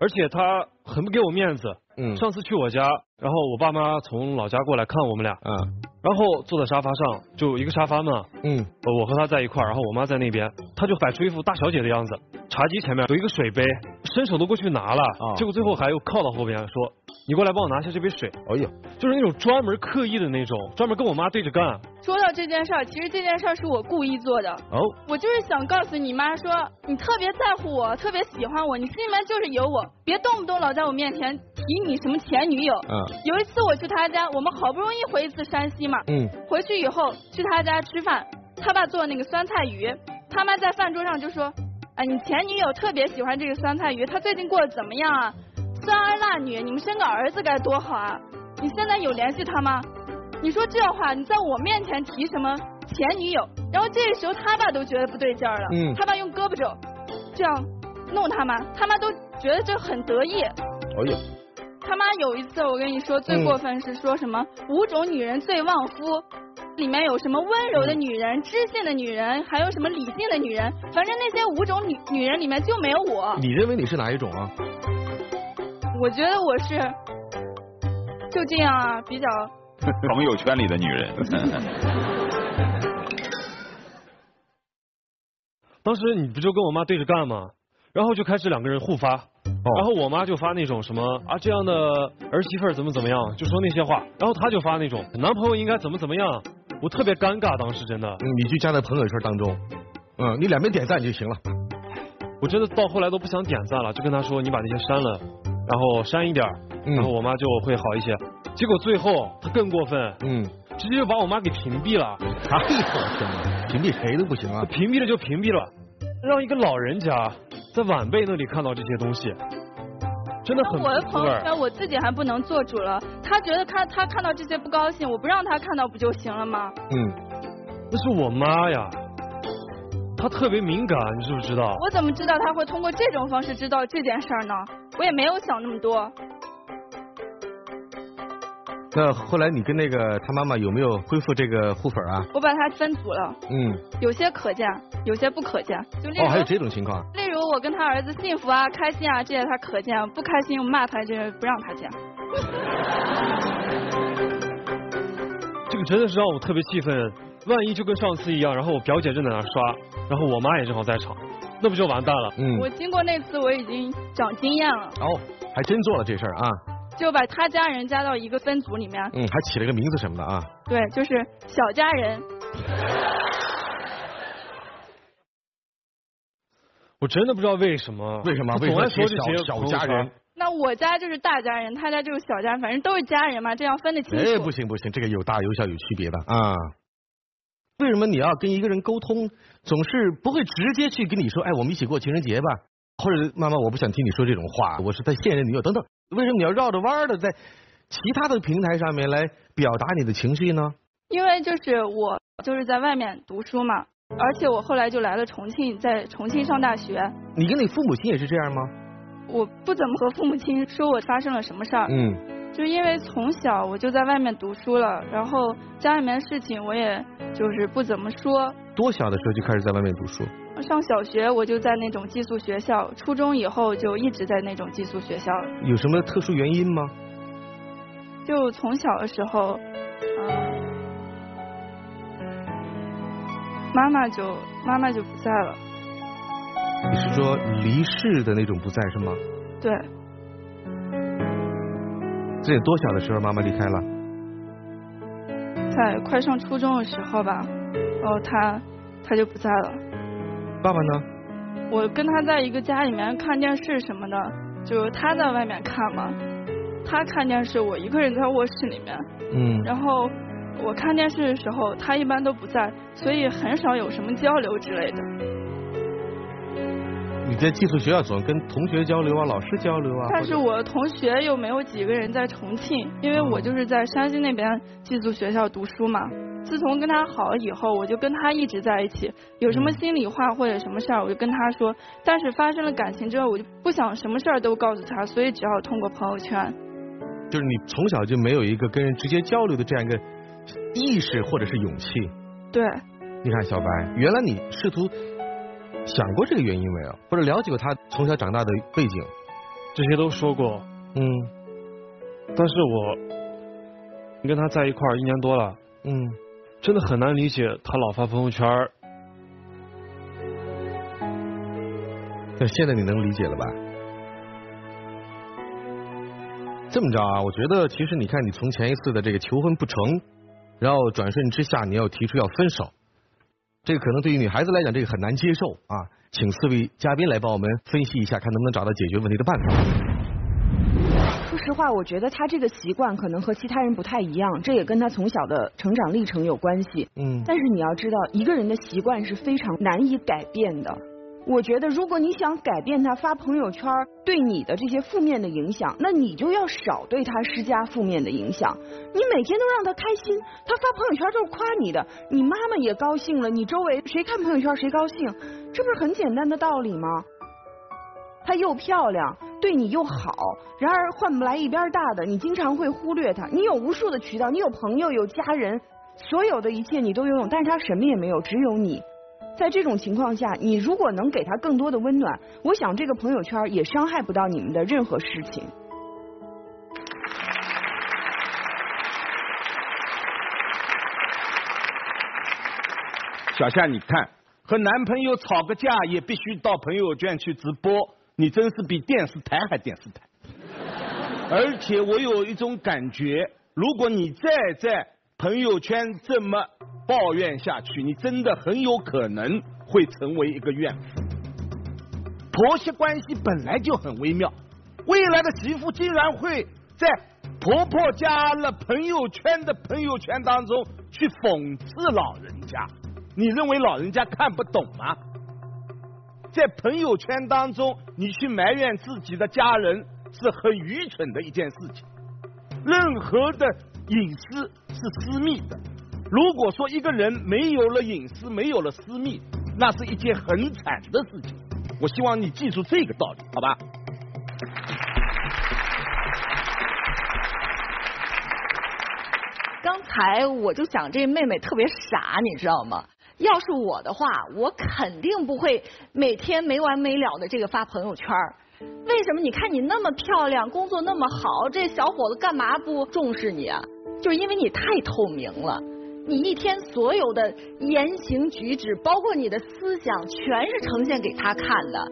而且他很不给我面子。嗯。上次去我家，然后我爸妈从老家过来看我们俩。嗯。然后坐在沙发上，就一个沙发嘛。嗯。我和他在一块儿，然后我妈在那边，他就摆出一副大小姐的样子。茶几前面有一个水杯，伸手都过去拿了，啊、结果最后还又靠到后边说：“你过来帮我拿下这杯水。”哎呀，就是那种专门刻意的那种，专门跟我妈对着干。说到这件事儿，其实这件事儿是我故意做的。哦。我就是想告诉你妈说，你特别在乎我，特别喜欢我，你心里面就是有我，别动不动老在我面前提你什么前女友。嗯。有一次我去他家，我们好不容易回一次山西嘛。嗯。回去以后去他家吃饭，他爸做那个酸菜鱼，他妈在饭桌上就说。哎，你前女友特别喜欢这个酸菜鱼，她最近过得怎么样啊？酸儿辣女，你们生个儿子该多好啊！你现在有联系他吗？你说这话，你在我面前提什么前女友？然后这个时候他爸都觉得不对劲儿了，嗯，他爸用胳膊肘这样弄他妈，他妈都觉得这很得意。哎呀，他妈有一次我跟你说最过分是说什么、嗯、五种女人最旺夫。里面有什么温柔的女人、知性的女人，还有什么理性的女人？反正那些五种女女人里面就没有我。你认为你是哪一种啊？我觉得我是就这样啊，比较 朋友圈里的女人。当时你不就跟我妈对着干吗？然后就开始两个人互发，哦、然后我妈就发那种什么啊这样的儿媳妇怎么怎么样，就说那些话，然后她就发那种男朋友应该怎么怎么样，我特别尴尬，当时真的。嗯，你就加在朋友圈当中，嗯，你两边点赞就行了。我真的到后来都不想点赞了，就跟她说你把那些删了，然后删一点，然后我妈就会好一些。结果最后他更过分，嗯，直接就把我妈给屏蔽了。哎呦我天哪，屏蔽谁都不行啊！屏蔽了就屏蔽了，让一个老人家在晚辈那里看到这些东西，真的很我的。朋友圈我自己还不能做主了，他觉得看他看到这些不高兴，我不让他看到不就行了吗？嗯，那是我妈呀，她特别敏感，你知不知道？我怎么知道他会通过这种方式知道这件事儿呢？我也没有想那么多。那后来你跟那个他妈妈有没有恢复这个互粉啊？我把他分组了，嗯，有些可见，有些不可见。就例如，哦，还有这种情况。例如我跟他儿子幸福啊、开心啊这些他可见，不开心我骂他这些不让他见。这个真的是让我特别气愤。万一就跟上次一样，然后我表姐正在那刷，然后我妈也正好在场，那不就完蛋了？嗯我经过那次我已经长经验了，哦，还真做了这事儿啊。就把他家人加到一个分组里面。嗯，还起了个名字什么的啊。对，就是小家人。我真的不知道为什么，为什么他为什么总爱说这写些小小家人？那我家就是大家人，他家就是小家人，反正都是家人嘛，这样分得清楚。哎，不行不行，这个有大有小有区别的啊。为什么你要跟一个人沟通，总是不会直接去跟你说，哎，我们一起过情人节吧？或者妈妈，我不想听你说这种话，我是在现任女友等等。为什么你要绕着弯儿的在其他的平台上面来表达你的情绪呢？因为就是我就是在外面读书嘛，而且我后来就来了重庆，在重庆上大学。你跟你父母亲也是这样吗？我不怎么和父母亲说我发生了什么事儿，嗯，就因为从小我就在外面读书了，然后家里面事情我也就是不怎么说。多小的时候就开始在外面读书？上小学我就在那种寄宿学校，初中以后就一直在那种寄宿学校了。有什么特殊原因吗？就从小的时候，嗯、妈妈就妈妈就不在了。你是说离世的那种不在是吗？对，这多小的时候妈妈离开了？在快上初中的时候吧，然后他他就不在了。爸爸呢？我跟他在一个家里面看电视什么的，就是他在外面看嘛，他看电视，我一个人在卧室里面。嗯。然后我看电视的时候，他一般都不在，所以很少有什么交流之类的。你在寄宿学校总跟同学交流啊，老师交流啊。但是我同学又没有几个人在重庆，因为我就是在山西那边寄宿学校读书嘛。自从跟他好了以后，我就跟他一直在一起，有什么心里话或者什么事儿，我就跟他说。但是发生了感情之后，我就不想什么事儿都告诉他，所以只好通过朋友圈。就是你从小就没有一个跟人直接交流的这样一个意识或者是勇气。对。你看小白，原来你试图想过这个原因没有？或者了解过他从小长大的背景？这些都说过，嗯。但是我跟他在一块儿一年多了，嗯，真的很难理解他老发朋友圈儿。那现在你能理解了吧？这么着啊，我觉得其实你看，你从前一次的这个求婚不成，然后转瞬之下你要提出要分手，这个可能对于女孩子来讲，这个很难接受啊。请四位嘉宾来帮我们分析一下，看能不能找到解决问题的办法。说实话，我觉得他这个习惯可能和其他人不太一样，这也跟他从小的成长历程有关系。嗯。但是你要知道，一个人的习惯是非常难以改变的。我觉得，如果你想改变他发朋友圈对你的这些负面的影响，那你就要少对他施加负面的影响。你每天都让他开心，他发朋友圈都是夸你的，你妈妈也高兴了，你周围谁看朋友圈谁高兴，这不是很简单的道理吗？她又漂亮，对你又好，然而换不来一边大的，你经常会忽略她。你有无数的渠道，你有朋友，有家人，所有的一切你都拥有，但是她什么也没有，只有你。在这种情况下，你如果能给他更多的温暖，我想这个朋友圈也伤害不到你们的任何事情。小夏，你看，和男朋友吵个架也必须到朋友圈去直播，你真是比电视台还电视台。而且我有一种感觉，如果你再在朋友圈这么抱怨下去，你真的很有可能会成为一个怨妇。婆媳关系本来就很微妙，未来的媳妇竟然会在婆婆家了朋友圈的朋友圈当中去讽刺老人家，你认为老人家看不懂吗？在朋友圈当中，你去埋怨自己的家人是很愚蠢的一件事情。任何的隐私是私密的，如果说一个人没有了隐私，没有了私密，那是一件很惨的事情。我希望你记住这个道理，好吧？刚才我就想这妹妹特别傻，你知道吗？要是我的话，我肯定不会每天没完没了的这个发朋友圈。为什么？你看你那么漂亮，工作那么好，这小伙子干嘛不重视你啊？就是因为你太透明了，你一天所有的言行举止，包括你的思想，全是呈现给他看的。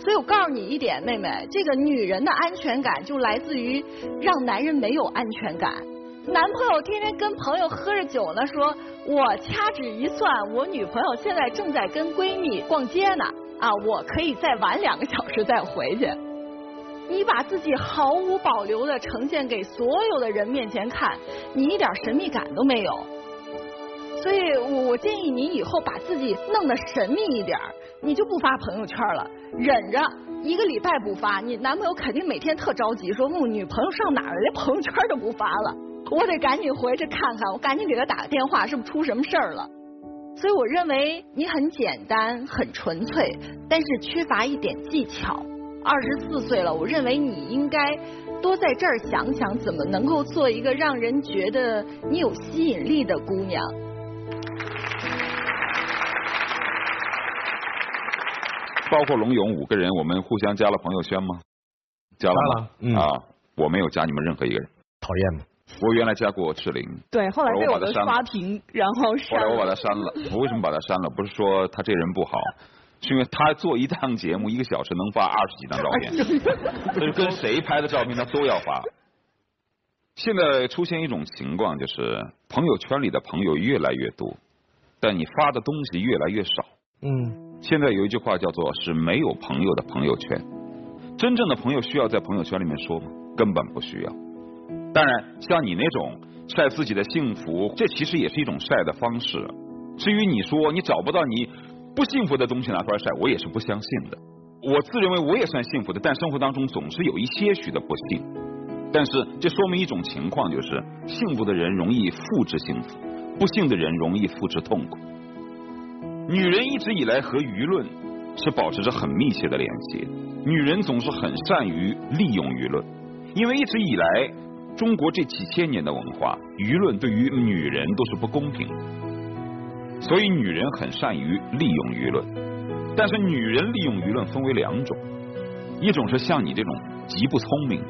所以我告诉你一点，妹妹，这个女人的安全感就来自于让男人没有安全感。男朋友天天跟朋友喝着酒呢，说我掐指一算，我女朋友现在正在跟闺蜜逛街呢，啊，我可以再晚两个小时再回去。你把自己毫无保留的呈现给所有的人面前看，你一点神秘感都没有。所以我建议你以后把自己弄得神秘一点，你就不发朋友圈了，忍着一个礼拜不发，你男朋友肯定每天特着急，说问我女朋友上哪儿了，连朋友圈都不发了。我得赶紧回去看看，我赶紧给他打个电话，是不是出什么事儿了？所以我认为你很简单，很纯粹，但是缺乏一点技巧。二十四岁了，我认为你应该多在这儿想想，怎么能够做一个让人觉得你有吸引力的姑娘。包括龙勇五个人，我们互相加了朋友圈吗？加了吗？嗯啊，我没有加你们任何一个人。讨厌吗？我原来加过赤灵，对，后来被我删了刷屏，然后后来我把他。删了。我为什么把他删了？不是说他这人不好，是因为他做一档节目一个小时能发二十几张照片，就是跟谁拍的照片他都要发。现在出现一种情况，就是朋友圈里的朋友越来越多，但你发的东西越来越少。嗯，现在有一句话叫做“是没有朋友的朋友圈”，真正的朋友需要在朋友圈里面说吗？根本不需要。当然，像你那种晒自己的幸福，这其实也是一种晒的方式。至于你说你找不到你不幸福的东西拿出来晒，我也是不相信的。我自认为我也算幸福的，但生活当中总是有一些许的不幸。但是这说明一种情况，就是幸福的人容易复制幸福，不幸的人容易复制痛苦。女人一直以来和舆论是保持着很密切的联系，女人总是很善于利用舆论，因为一直以来中国这几千年的文化，舆论对于女人都是不公平，所以女人很善于利用舆论。但是女人利用舆论分为两种，一种是像你这种极不聪明，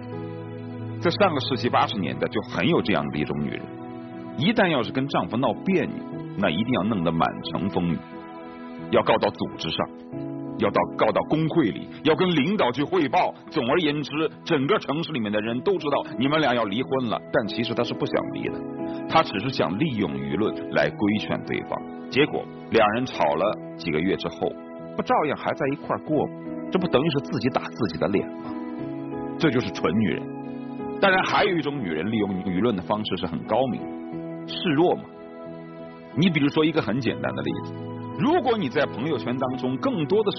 在上个世纪八十年代就很有这样的一种女人，一旦要是跟丈夫闹别扭，那一定要弄得满城风雨，要告到组织上，要到告到工会里，要跟领导去汇报。总而言之，整个城市里面的人都知道你们俩要离婚了，但其实他是不想离的，他只是想利用舆论来规劝对方。结果两人吵了几个月之后，不照样还在一块儿过吗？这不等于是自己打自己的脸吗？这就是蠢女人。当然，还有一种女人利用舆论的方式是很高明，示弱嘛。你比如说一个很简单的例子，如果你在朋友圈当中更多的是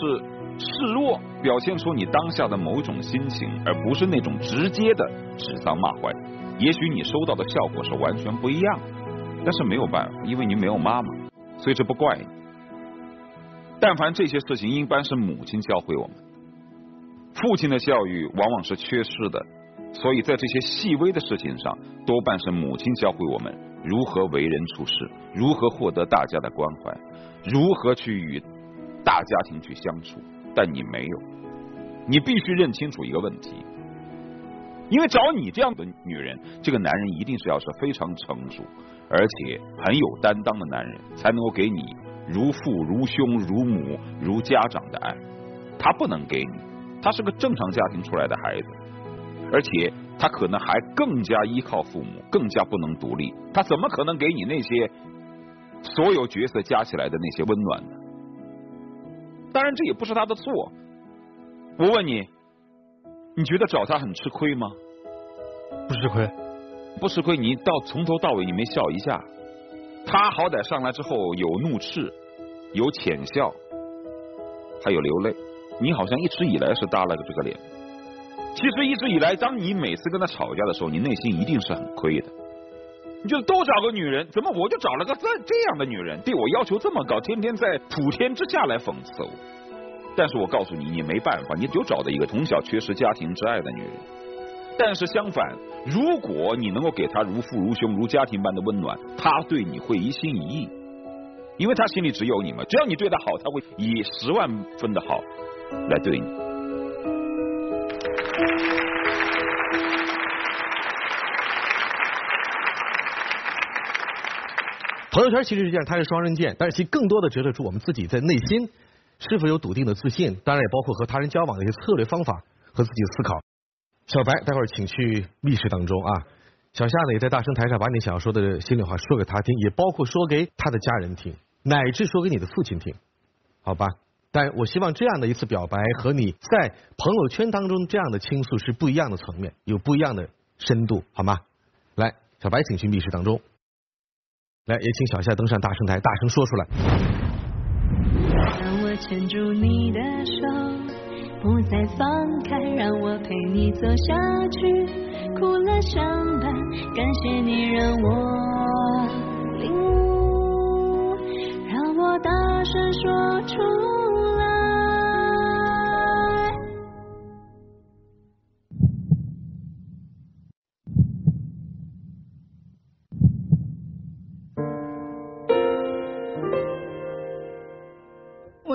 示弱，表现出你当下的某种心情，而不是那种直接的指桑骂槐，也许你收到的效果是完全不一样。但是没有办法，因为你没有妈妈，所以这不怪你。但凡这些事情，一般是母亲教会我们，父亲的教育往往是缺失的，所以在这些细微的事情上，多半是母亲教会我们如何为人处事，如何获得大家的关怀，如何去与大家庭去相处。但你没有，你必须认清楚一个问题，因为找你这样的女人，这个男人一定是要是非常成熟，而且很有担当的男人，才能够给你如父如兄如母如家长的爱。他不能给你，他是个正常家庭出来的孩子，而且他可能还更加依靠父母，更加不能独立。他怎么可能给你那些所有角色加起来的那些温暖呢？当然，这也不是他的错，我问你，你觉得找他很吃亏吗？不吃亏，不吃亏。你到从头到尾你没笑一下，他好歹上来之后有怒斥，有浅笑，还有流泪。你好像一直以来是耷拉着这个脸。其实一直以来，当你每次跟他吵架的时候，你内心一定是很亏的。你就多找个女人，怎么我就找了个这这样的女人，对我要求这么高，天天在普天之下来讽刺我。但是我告诉你，你没办法，你就找的一个从小缺失家庭之爱的女人。但是相反，如果你能够给她如父如兄、如家庭般的温暖，她对你会一心一意，因为她心里只有你嘛。只要你对她好，她会以十万分的好来对你。朋友圈其实是这样，它是双刃剑，但是其更多的折射出我们自己在内心是否有笃定的自信，当然也包括和他人交往的一些策略方法和自己的思考。小白，待会儿请去密室当中啊。小夏呢也在大声台上把你想要说的心里话说给他听，也包括说给他的家人听，乃至说给你的父亲听，好吧？但我希望这样的一次表白和你在朋友圈当中这样的倾诉是不一样的层面，有不一样的深度，好吗？来，小白，请去密室当中。来，也请小夏登上大声台，大声说出来。让我牵住你的手，不再放开，让我陪你走下去，苦乐相伴。感谢你让我领悟，让我大声说出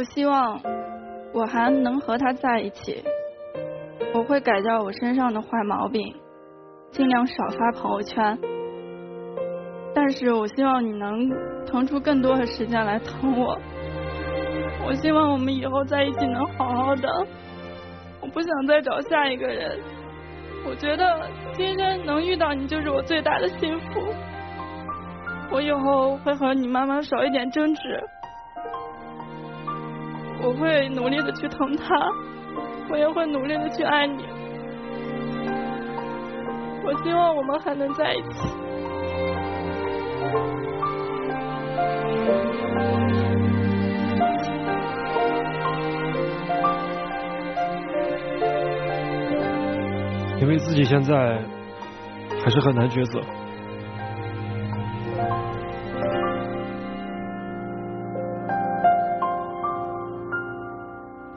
我希望我还能和他在一起，我会改掉我身上的坏毛病，尽量少发朋友圈。但是我希望你能腾出更多的时间来疼我。我希望我们以后在一起能好好的。我不想再找下一个人。我觉得今天能遇到你就是我最大的幸福。我以后会和你妈妈少一点争执。我会努力的去疼他，我也会努力的去爱你。我希望我们还能在一起。因为自己现在还是很难抉择。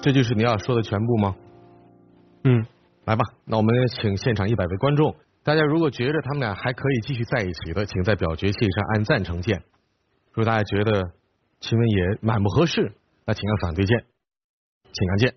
这就是你要说的全部吗？嗯，来吧，那我们请现场一百位观众，大家如果觉得他们俩还可以继续在一起的，请在表决器上按赞成键；如果大家觉得亲吻也蛮不合适，那请按反对键，请按键。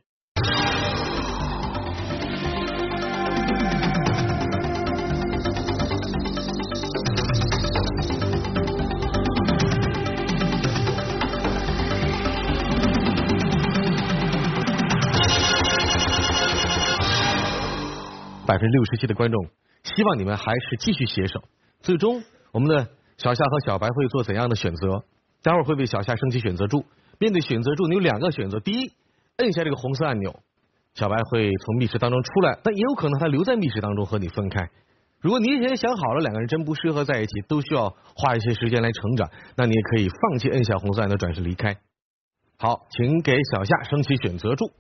六十七的观众希望你们还是继续携手。最终，我们的小夏和小白会做怎样的选择？待会儿会为小夏升起选择柱。面对选择柱，你有两个选择：第一，摁下这个红色按钮，小白会从密室当中出来，但也有可能他留在密室当中和你分开。如果你已经想好了两个人真不适合在一起，都需要花一些时间来成长，那你也可以放弃摁下红色按钮，转身离开。好，请给小夏升起选择柱。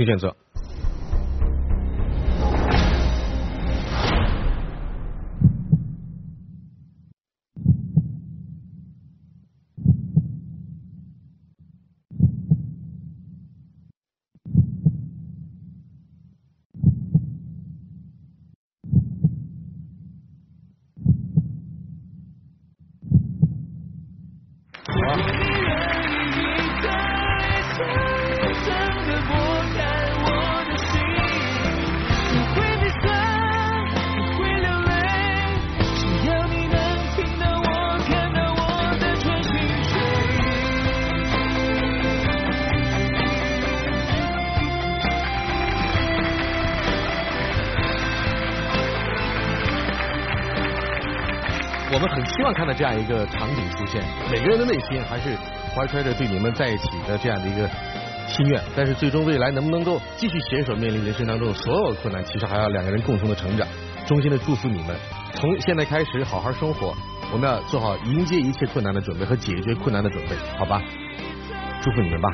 请选择。这样一个场景出现，每个人的内心还是怀揣着对你们在一起的这样的一个心愿，但是最终未来能不能够继续携手面临人生当中所有困难，其实还要两个人共同的成长。衷心的祝福你们，从现在开始好好生活，我们要做好迎接一切困难的准备和解决困难的准备，好吧？祝福你们吧。